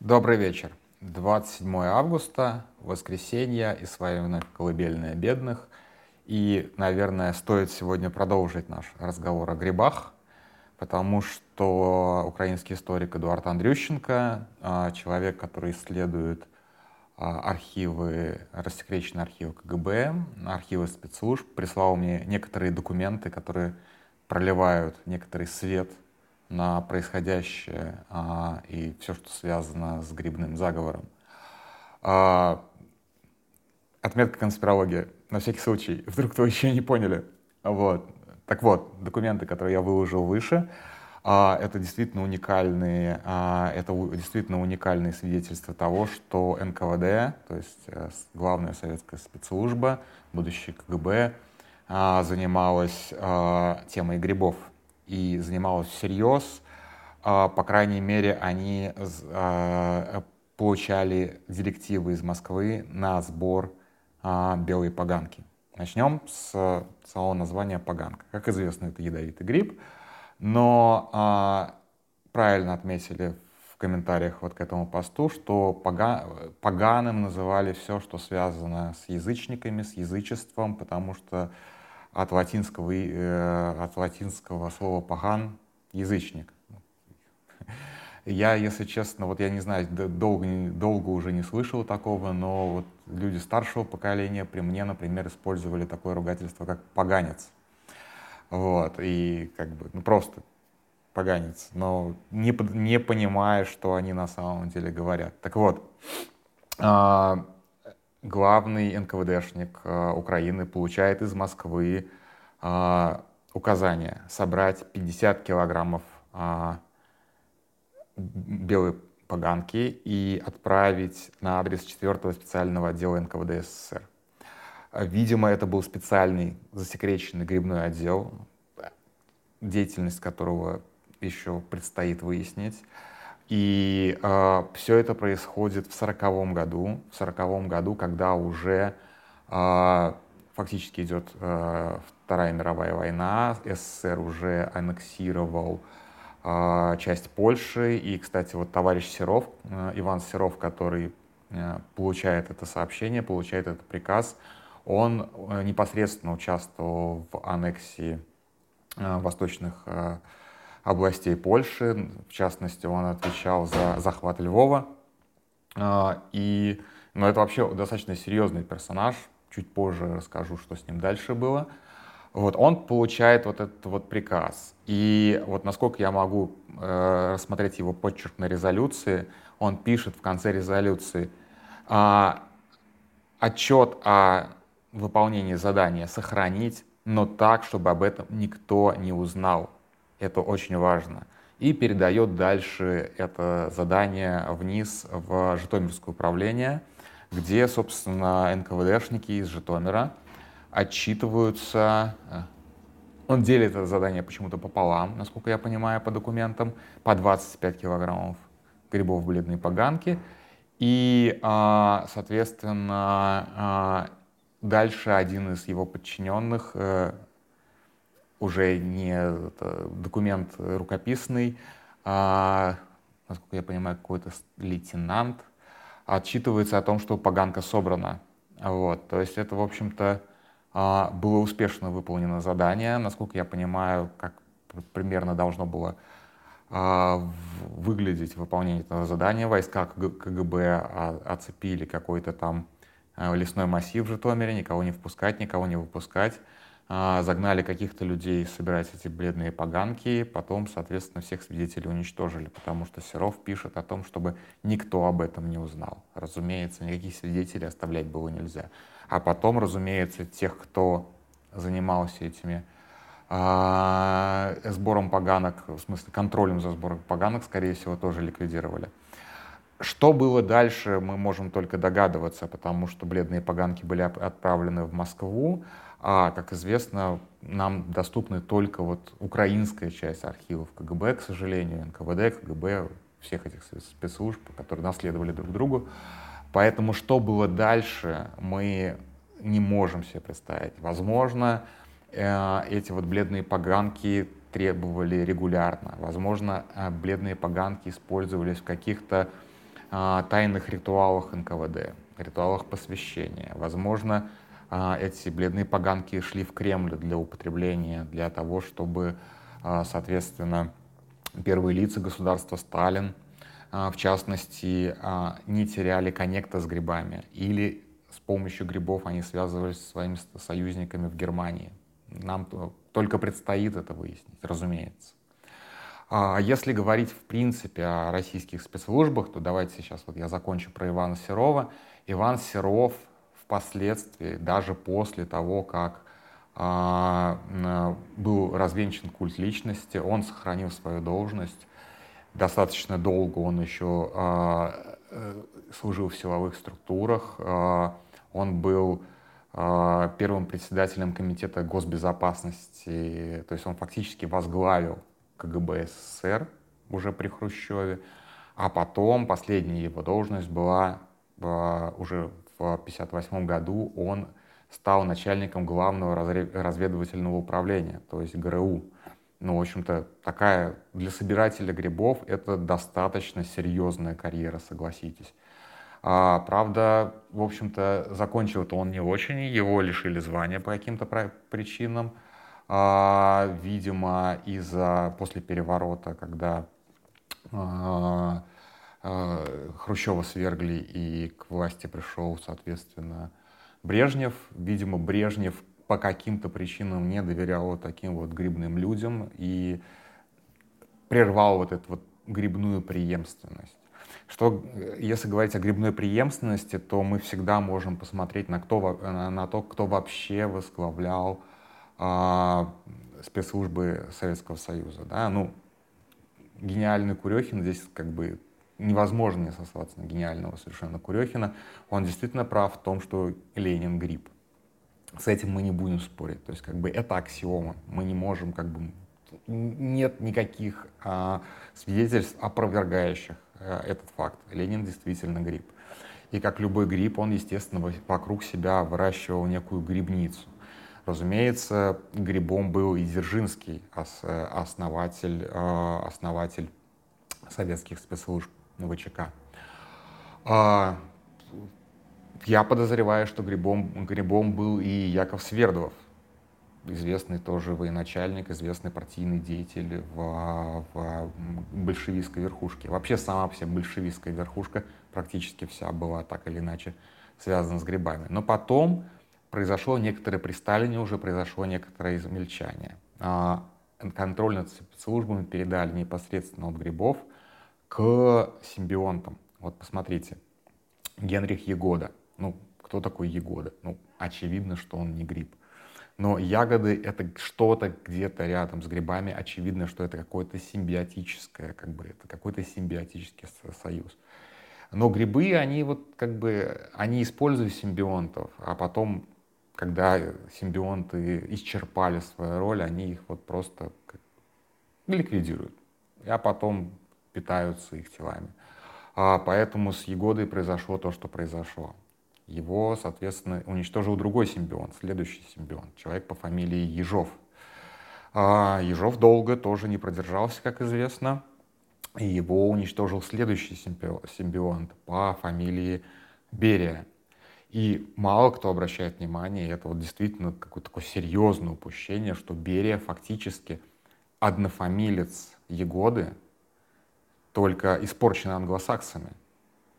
Добрый вечер. 27 августа, воскресенье, и с вами «Колыбельная бедных». И, наверное, стоит сегодня продолжить наш разговор о грибах, потому что украинский историк Эдуард Андрющенко, а, человек, который исследует а, архивы, рассекреченные архивы КГБ, архивы спецслужб, прислал мне некоторые документы, которые проливают некоторый свет на происходящее а, и все, что связано с грибным заговором. А, отметка конспирологии. На всякий случай, вдруг вы еще не поняли. Вот. Так вот, документы, которые я выложил выше, а, это действительно уникальные, а, это действительно уникальные свидетельства того, что НКВД, то есть э, главная советская спецслужба, будущее КГБ, а, занималась а, темой грибов и занималась всерьез. А, по крайней мере, они а, получали директивы из Москвы на сбор а, белой поганки. Начнем с самого названия поганка. Как известно, это ядовитый гриб, но правильно отметили в комментариях вот к этому посту, что пога, поганым называли все, что связано с язычниками, с язычеством, потому что от латинского, э, от латинского слова «паган» — язычник. Я, если честно, вот я не знаю, долго, долго уже не слышал такого, но вот люди старшего поколения при мне, например, использовали такое ругательство, как «поганец». Вот, и как бы, ну просто поганец, но не, не понимая, что они на самом деле говорят. Так вот, а, главный НКВДшник э, Украины получает из Москвы э, указание собрать 50 килограммов э, белой поганки и отправить на адрес 4 специального отдела НКВД СССР. Видимо, это был специальный засекреченный грибной отдел, деятельность которого еще предстоит выяснить. И э, все это происходит в сороковом году, в сороковом году, когда уже э, фактически идет э, Вторая мировая война, СССР уже аннексировал э, часть Польши, и, кстати, вот товарищ Серов, э, Иван Серов, который э, получает это сообщение, получает этот приказ, он э, непосредственно участвовал в аннексии э, восточных э, областей Польши. В частности, он отвечал за захват Львова. А, и, ну, это вообще достаточно серьезный персонаж. Чуть позже расскажу, что с ним дальше было. Вот, он получает вот этот вот приказ. И вот насколько я могу э, рассмотреть его подчерк на резолюции, он пишет в конце резолюции а, отчет о выполнении задания сохранить, но так, чтобы об этом никто не узнал это очень важно, и передает дальше это задание вниз в Житомирское управление, где, собственно, НКВДшники из Житомира отчитываются. Э, он делит это задание почему-то пополам, насколько я понимаю, по документам, по 25 килограммов грибов бледной поганки. И, а, соответственно, а, дальше один из его подчиненных э, уже не это, документ рукописный, а, насколько я понимаю, какой-то лейтенант отчитывается о том, что поганка собрана. Вот, то есть это, в общем-то, а, было успешно выполнено задание. Насколько я понимаю, как примерно должно было а, выглядеть выполнение этого задания. Войска КГБ оцепили какой-то там лесной массив в Житомире, никого не впускать, никого не выпускать. А, загнали каких-то людей собирать эти бледные поганки, потом, соответственно, всех свидетелей уничтожили, потому что Серов пишет о том, чтобы никто об этом не узнал. Разумеется, никаких свидетелей оставлять было нельзя. А потом, разумеется, тех, кто занимался этими а, сбором поганок, в смысле контролем за сбором поганок, скорее всего, тоже ликвидировали. Что было дальше, мы можем только догадываться, потому что бледные поганки были отправлены в Москву, а, как известно, нам доступны только вот украинская часть архивов КГБ, к сожалению, НКВД, КГБ, всех этих спецслужб, которые наследовали друг другу. Поэтому что было дальше, мы не можем себе представить. Возможно, э, эти вот бледные поганки требовали регулярно. Возможно, э, бледные поганки использовались в каких-то а, тайных ритуалах НКВД, ритуалах посвящения. Возможно, эти бледные поганки шли в Кремль для употребления, для того, чтобы, а, соответственно, первые лица государства Сталин, в частности, не теряли коннекта с грибами или с помощью грибов они связывались со своими союзниками в Германии. Нам только предстоит это выяснить, разумеется. А если говорить в принципе о российских спецслужбах, то давайте сейчас вот я закончу про Ивана Серова. Иван Серов впоследствии, даже после того, как а, был развенчан культ личности, он сохранил свою должность. Достаточно долго он еще а, э, служил в силовых структурах. А, он был первым председателем комитета госбезопасности, то есть он фактически возглавил КГБ СССР уже при Хрущеве, а потом последняя его должность была уже 1958 году, он стал начальником главного разведывательного управления, то есть ГРУ. Ну, в общем-то, такая для собирателя грибов это достаточно серьезная карьера, согласитесь. А, правда, в общем-то, закончил-то он не очень, его лишили звания по каким-то причинам. А, видимо, из-за после переворота, когда а, Хрущева свергли и к власти пришел, соответственно, Брежнев. Видимо, Брежнев по каким-то причинам не доверял вот таким вот грибным людям и прервал вот эту вот грибную преемственность. Что, если говорить о грибной преемственности, то мы всегда можем посмотреть на, кто, на то, кто вообще возглавлял а, спецслужбы Советского Союза. Да? Ну, гениальный Курехин здесь как бы невозможно не сослаться на гениального совершенно Курехина. Он действительно прав в том, что Ленин гриб. С этим мы не будем спорить. То есть как бы это аксиома. Мы не можем как бы нет никаких а, свидетельств, опровергающих а, этот факт. Ленин действительно гриб. И как любой гриб, он, естественно, вокруг себя выращивал некую грибницу. Разумеется, грибом был и Дзержинский, основатель, а, основатель советских спецслужб ВЧК. А, я подозреваю, что грибом, грибом был и Яков Свердлов, известный тоже военачальник, известный партийный деятель в, в большевистской верхушке. Вообще сама вся большевистская верхушка практически вся была так или иначе связана с грибами. Но потом произошло некоторое при Сталине уже произошло некоторое измельчание. А, контроль над спецслужбами передали непосредственно от грибов к симбионтам. Вот посмотрите, Генрих Егода. Ну, кто такой Егода? Ну, очевидно, что он не гриб. Но ягоды — это что-то где-то рядом с грибами. Очевидно, что это какое-то симбиотическое, как бы, это какой-то симбиотический союз. Но грибы, они вот как бы, они используют симбионтов, а потом когда симбионты исчерпали свою роль, они их вот просто ликвидируют, а потом питаются их телами. А поэтому с Егодой произошло то, что произошло. Его, соответственно, уничтожил другой симбионт, следующий симбионт, человек по фамилии Ежов. А Ежов долго тоже не продержался, как известно, и его уничтожил следующий симбионт по фамилии Берия. И мало кто обращает внимание, и это вот действительно какое-то такое серьезное упущение, что Берия фактически однофамилец Егоды, только испорчен англосаксами.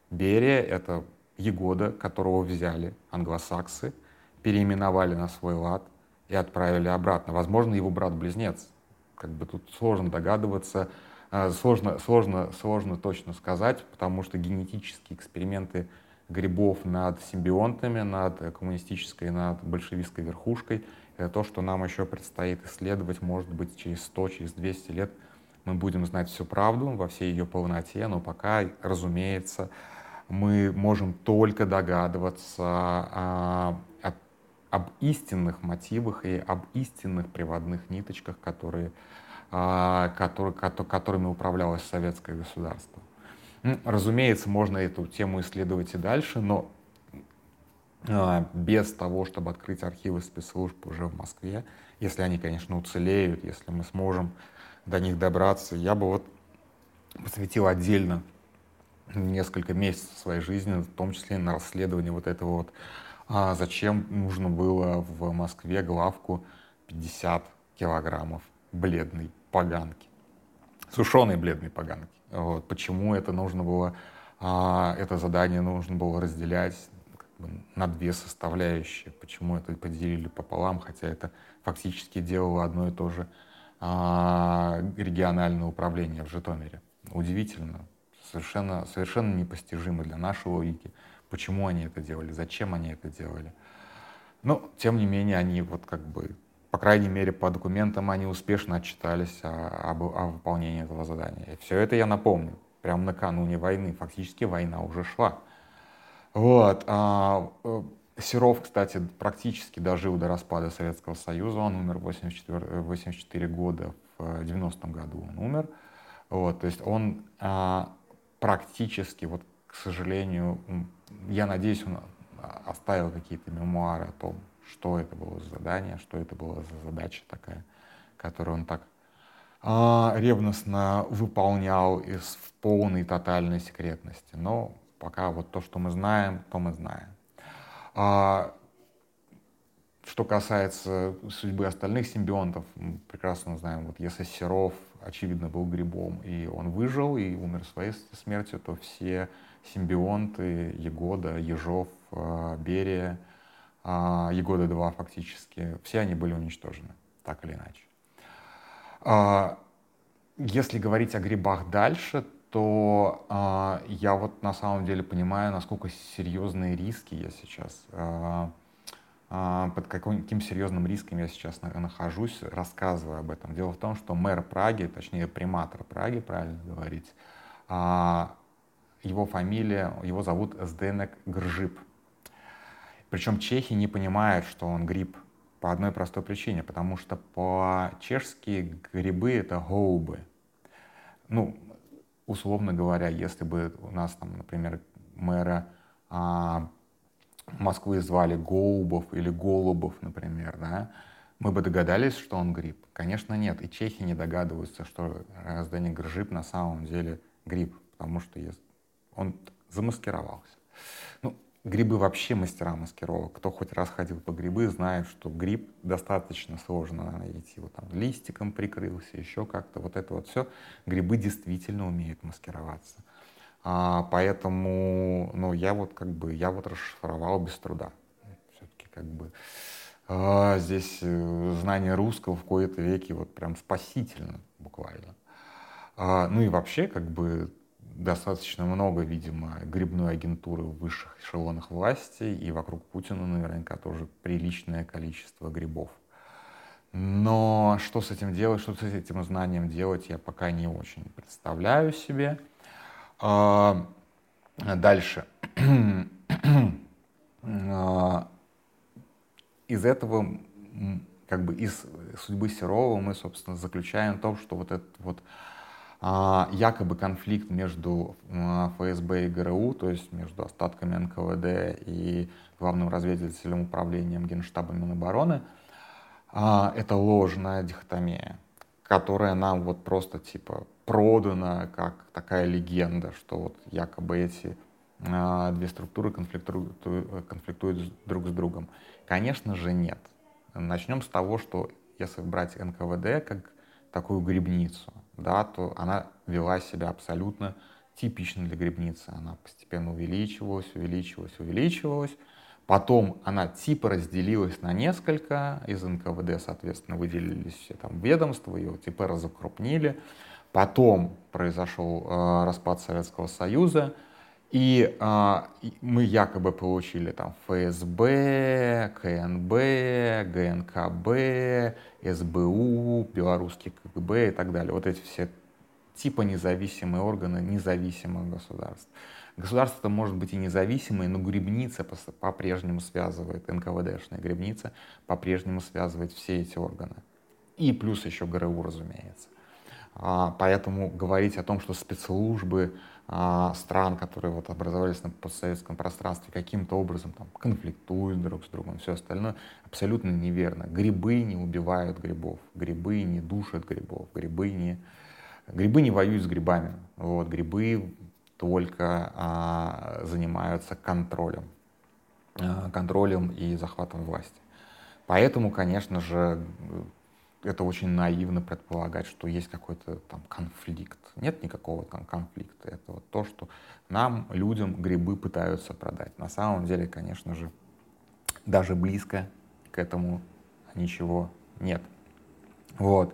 Берия — это Егода, которого взяли англосаксы, переименовали на свой лад и отправили обратно. Возможно, его брат-близнец. Как бы тут сложно догадываться, э, сложно, сложно, сложно точно сказать, потому что генетические эксперименты грибов над симбионтами, над коммунистической, над большевистской верхушкой. Это то, что нам еще предстоит исследовать, может быть, через 100, через 200 лет мы будем знать всю правду во всей ее полноте, но пока, разумеется, мы можем только догадываться о, о, об истинных мотивах и об истинных приводных ниточках, которые, а, которые, которыми управлялось советское государство. Разумеется, можно эту тему исследовать и дальше, но а, без того, чтобы открыть архивы спецслужб уже в Москве, если они, конечно, уцелеют, если мы сможем до них добраться, я бы вот посвятил отдельно несколько месяцев своей жизни, в том числе на расследование вот этого вот, а зачем нужно было в Москве главку 50 килограммов бледной поганки, сушеной бледной поганки. Вот, почему это нужно было, а, это задание нужно было разделять как бы, на две составляющие, почему это поделили пополам, хотя это фактически делало одно и то же региональное управление в Житомире. Удивительно, совершенно, совершенно непостижимо для нашей логики, почему они это делали, зачем они это делали. Но, тем не менее, они вот как бы, по крайней мере, по документам они успешно отчитались о, об, о выполнении этого задания. И все это я напомню, прямо накануне войны, фактически война уже шла. Вот. А, э, Серов, кстати, практически дожил до распада Советского Союза. Он умер в 84, 84 года, в 90-м году он умер. Вот, то есть он а, практически, вот, к сожалению, я надеюсь, он оставил какие-то мемуары о том, что это было за задание, что это была за задача такая, которую он так а, ревностно выполнял из, полной тотальной секретности. Но пока вот то, что мы знаем, то мы знаем. А, что касается судьбы остальных симбионтов, мы прекрасно знаем, вот если Серов, очевидно, был грибом, и он выжил, и умер своей смертью, то все симбионты Егода, Ежов, а, Берия, а, Егода 2 фактически, все они были уничтожены, так или иначе. А, если говорить о грибах дальше, то я вот на самом деле понимаю, насколько серьезные риски я сейчас под каким серьезным риском я сейчас нахожусь, рассказывая об этом. Дело в том, что мэр Праги, точнее приматор Праги, правильно говорить, его фамилия, его зовут Сденек Гржип. Причем чехи не понимают, что он гриб по одной простой причине, потому что по-чешски грибы — это гоубы. Ну, условно говоря, если бы у нас там, например, мэра а, Москвы звали Гоубов или Голубов, например, да, мы бы догадались, что он гриб. Конечно, нет. И чехи не догадываются, что Сденек Гржип на самом деле гриб, потому что он замаскировался. Ну, грибы вообще мастера маскировок. Кто хоть раз ходил по грибы, знает, что гриб достаточно сложно найти. Вот там листиком прикрылся, еще как-то. Вот это вот все. Грибы действительно умеют маскироваться. А, поэтому, ну, я вот как бы, я вот расшифровал без труда. Все-таки как бы а, здесь э, знание русского в кои-то веке вот прям спасительно буквально. А, ну и вообще как бы достаточно много, видимо, грибной агентуры в высших эшелонах власти, и вокруг Путина наверняка тоже приличное количество грибов. Но что с этим делать, что с этим знанием делать, я пока не очень представляю себе. А, дальше. А, из этого, как бы из судьбы Серова мы, собственно, заключаем то, что вот этот вот якобы конфликт между а, ФСБ и ГРУ, то есть между остатками НКВД и главным разведывательным управлением Генштаба Минобороны, а, это ложная дихотомия, которая нам вот просто типа продана как такая легенда, что вот якобы эти две структуры конфликтуют, конфликтуют друг с другом. Конечно же нет. Начнем с того, что если брать НКВД как такую грибницу, да, то она вела себя абсолютно типично для грибницы. Она постепенно увеличивалась, увеличивалась, увеличивалась. Потом она типа разделилась на несколько, из НКВД, соответственно, выделились все там ведомства, ее типа разокрупнили. Потом произошел э, распад Советского Союза, и э, мы якобы получили там ФСБ, КНБ, ГНКБ, СБУ, белорусский КГБ и так далее. Вот эти все типа независимые органы независимых государств. Государство может быть и независимое, но грибница по-прежнему связывает, НКВДшная грибница по-прежнему связывает все эти органы. И плюс еще ГРУ, разумеется. А, поэтому говорить о том, что спецслужбы а, стран, которые вот образовались на постсоветском пространстве, каким-то образом там, конфликтуют друг с другом, все остальное, абсолютно неверно. Грибы не убивают грибов, грибы не душат грибов, грибы не, грибы не воюют с грибами. Вот, грибы только а, занимаются контролем, а, контролем и захватом власти. Поэтому, конечно же, это очень наивно предполагать, что есть какой-то там конфликт. Нет никакого там конфликта. Это вот то, что нам, людям, грибы пытаются продать. На самом деле, конечно же, даже близко к этому ничего нет. Вот.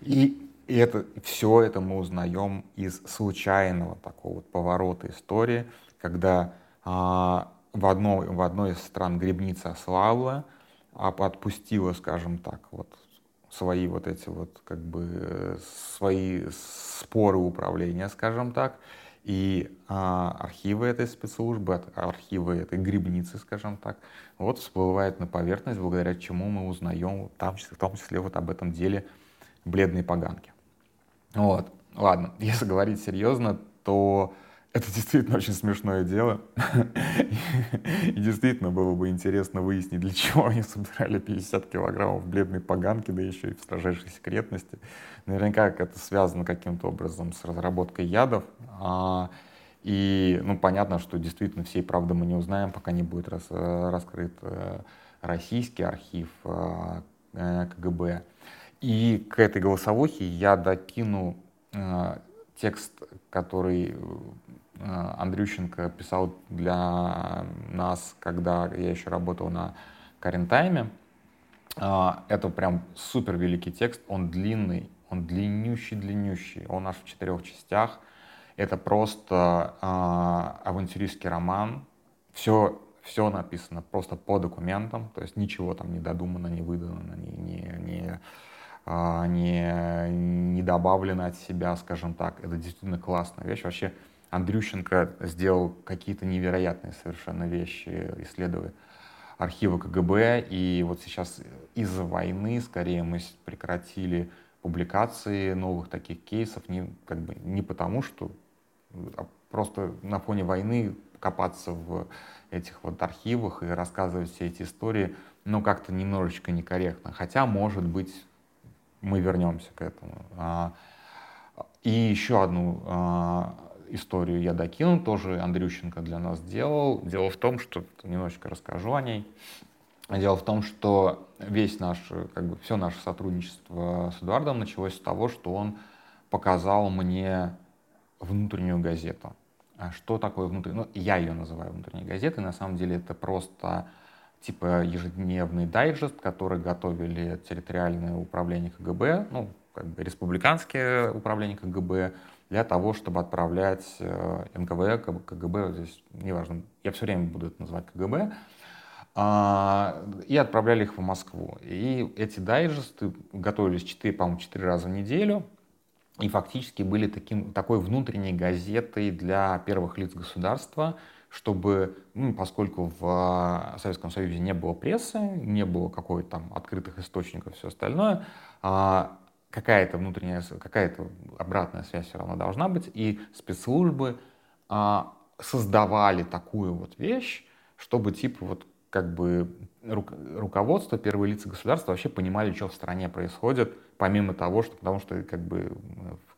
И это, все это мы узнаем из случайного такого вот поворота истории, когда а, в, одной, в одной из стран грибница ослабла, а отпустила, скажем так, вот свои вот эти вот как бы свои споры управления, скажем так, и а, архивы этой спецслужбы, архивы этой грибницы, скажем так, вот всплывают на поверхность, благодаря чему мы узнаем, там, в том числе вот об этом деле бледной поганки. Вот, ладно, если говорить серьезно, то это действительно очень смешное дело. И действительно было бы интересно выяснить, для чего они собирали 50 килограммов бледной поганки, да еще и в строжайшей секретности. Наверняка это связано каким-то образом с разработкой ядов. А, и, ну, понятно, что действительно всей правды мы не узнаем, пока не будет рас, раскрыт э, российский архив э, э, КГБ. И к этой голосовухе я докину текст, который Э, Андрющенко писал для нас, когда я еще работал на Карентайме. Э, это прям супер великий текст, он длинный, он длиннющий-длиннющий, он аж в четырех частях. Это просто э, авантюристский роман, все, все написано просто по документам, то есть ничего там не додумано, не выдано, не, не, не, не, не добавлено от себя, скажем так. Это действительно классная вещь. Вообще Андрющенко сделал какие-то невероятные совершенно вещи, исследуя архивы КГБ. И вот сейчас из-за войны, скорее, мы прекратили публикации новых таких кейсов не, как бы, не потому, что а просто на фоне войны копаться в этих вот архивах и рассказывать все эти истории, ну, как-то немножечко некорректно. Хотя, может быть, мы вернемся к этому. А, и еще одну а, историю я докинул, тоже Андрющенко для нас делал. Дело в том, что немножечко расскажу о ней. Дело в том, что весь наш, как бы все наше сотрудничество с Эдуардом началось с того, что он показал мне внутреннюю газету. А что такое внутренняя? Ну, я ее называю внутренней газетой. На самом деле это просто типа ежедневный дайджест, который готовили территориальное управление КГБ, ну, как бы республиканское управление КГБ, для того, чтобы отправлять э, НКВД, КГБ, здесь неважно, я все время буду это называть КГБ, а, и отправляли их в Москву. И эти дайджесты готовились 4, по-моему, 4 раза в неделю, и фактически были таким, такой внутренней газетой для первых лиц государства, чтобы, ну, поскольку в Советском Союзе не было прессы, не было какой-то там открытых источников и все остальное, а, какая-то внутренняя, какая-то обратная связь все равно должна быть, и спецслужбы а, создавали такую вот вещь, чтобы типа вот как бы руководство, первые лица государства вообще понимали, что в стране происходит, помимо того, что, потому что, как бы,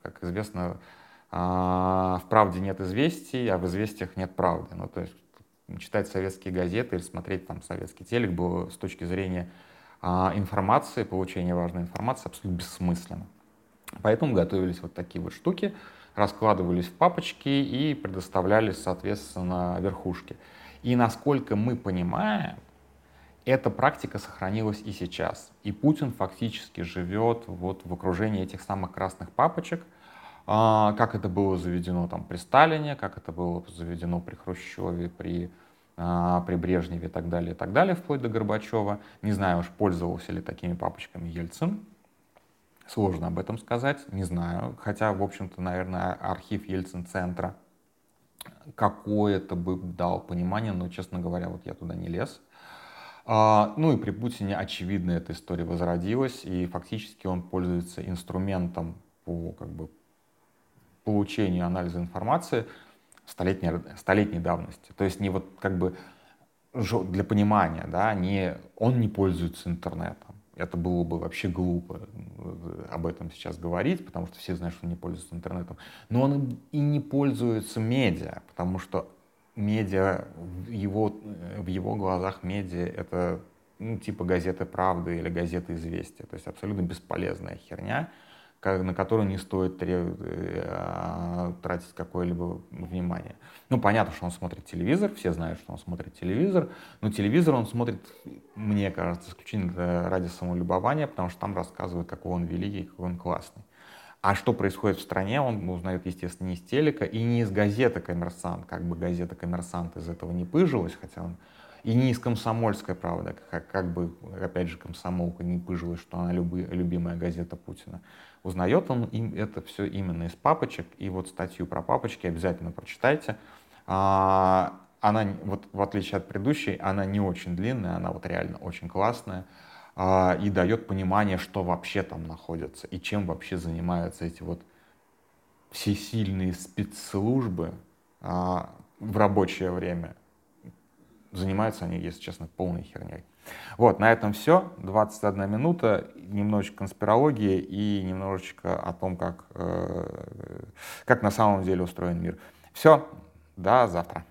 как известно, а, в правде нет известий, а в известиях нет правды. Ну, то есть читать советские газеты или смотреть там советский телек было с точки зрения информации, получение важной информации абсолютно бессмысленно. Поэтому готовились вот такие вот штуки, раскладывались в папочки и предоставлялись, соответственно, верхушке. И насколько мы понимаем, эта практика сохранилась и сейчас. И Путин фактически живет вот в окружении этих самых красных папочек, а, как это было заведено там при Сталине, как это было заведено при Хрущеве, при а, при Брежневе и так далее, и так далее, вплоть до Горбачева. Не знаю уж, пользовался ли такими папочками Ельцин. Сложно об этом сказать, не знаю. Хотя, в общем-то, наверное, архив Ельцин-центра какое-то бы дал понимание, но, честно говоря, вот я туда не лез. А, ну и при Путине, очевидно, эта история возродилась, и фактически он пользуется инструментом по как бы, получению анализа информации – столетней, столетней давности. То есть не вот как бы для понимания, да, не, он не пользуется интернетом. это было бы вообще глупо э, об этом сейчас говорить, потому что все знают, что он не пользуется интернетом. Но он и не пользуется медиа, потому что медиа, его, в его глазах медиа — это ну, типа газеты «Правды» или газеты «Известия». То есть абсолютно бесполезная херня, на которую не стоит э, тратить какое-либо внимание. Ну, понятно, что он смотрит телевизор, все знают, что он смотрит телевизор, но телевизор он смотрит, мне кажется, исключительно ради самолюбования, потому что там рассказывают, какой он великий, какой он классный. А что происходит в стране, он узнает, естественно, не из телека и не из газеты «Коммерсант», как бы газета «Коммерсант» из этого не пыжилась, хотя он и не из «Комсомольской правды», как, как бы, опять же, комсомолка не пыжилась, что она люби, любимая газета Путина. Узнает он им это все именно из папочек, и вот статью про папочки обязательно прочитайте. А, она, вот в отличие от предыдущей, она не очень длинная, она вот реально очень классная а, и дает понимание, что вообще там находится и чем вообще занимаются эти вот всесильные спецслужбы а, в рабочее время занимаются они, если честно, полной херней. Вот, на этом все. 21 минута, немножечко конспирологии и немножечко о том, как, э, как на самом деле устроен мир. Все, до завтра.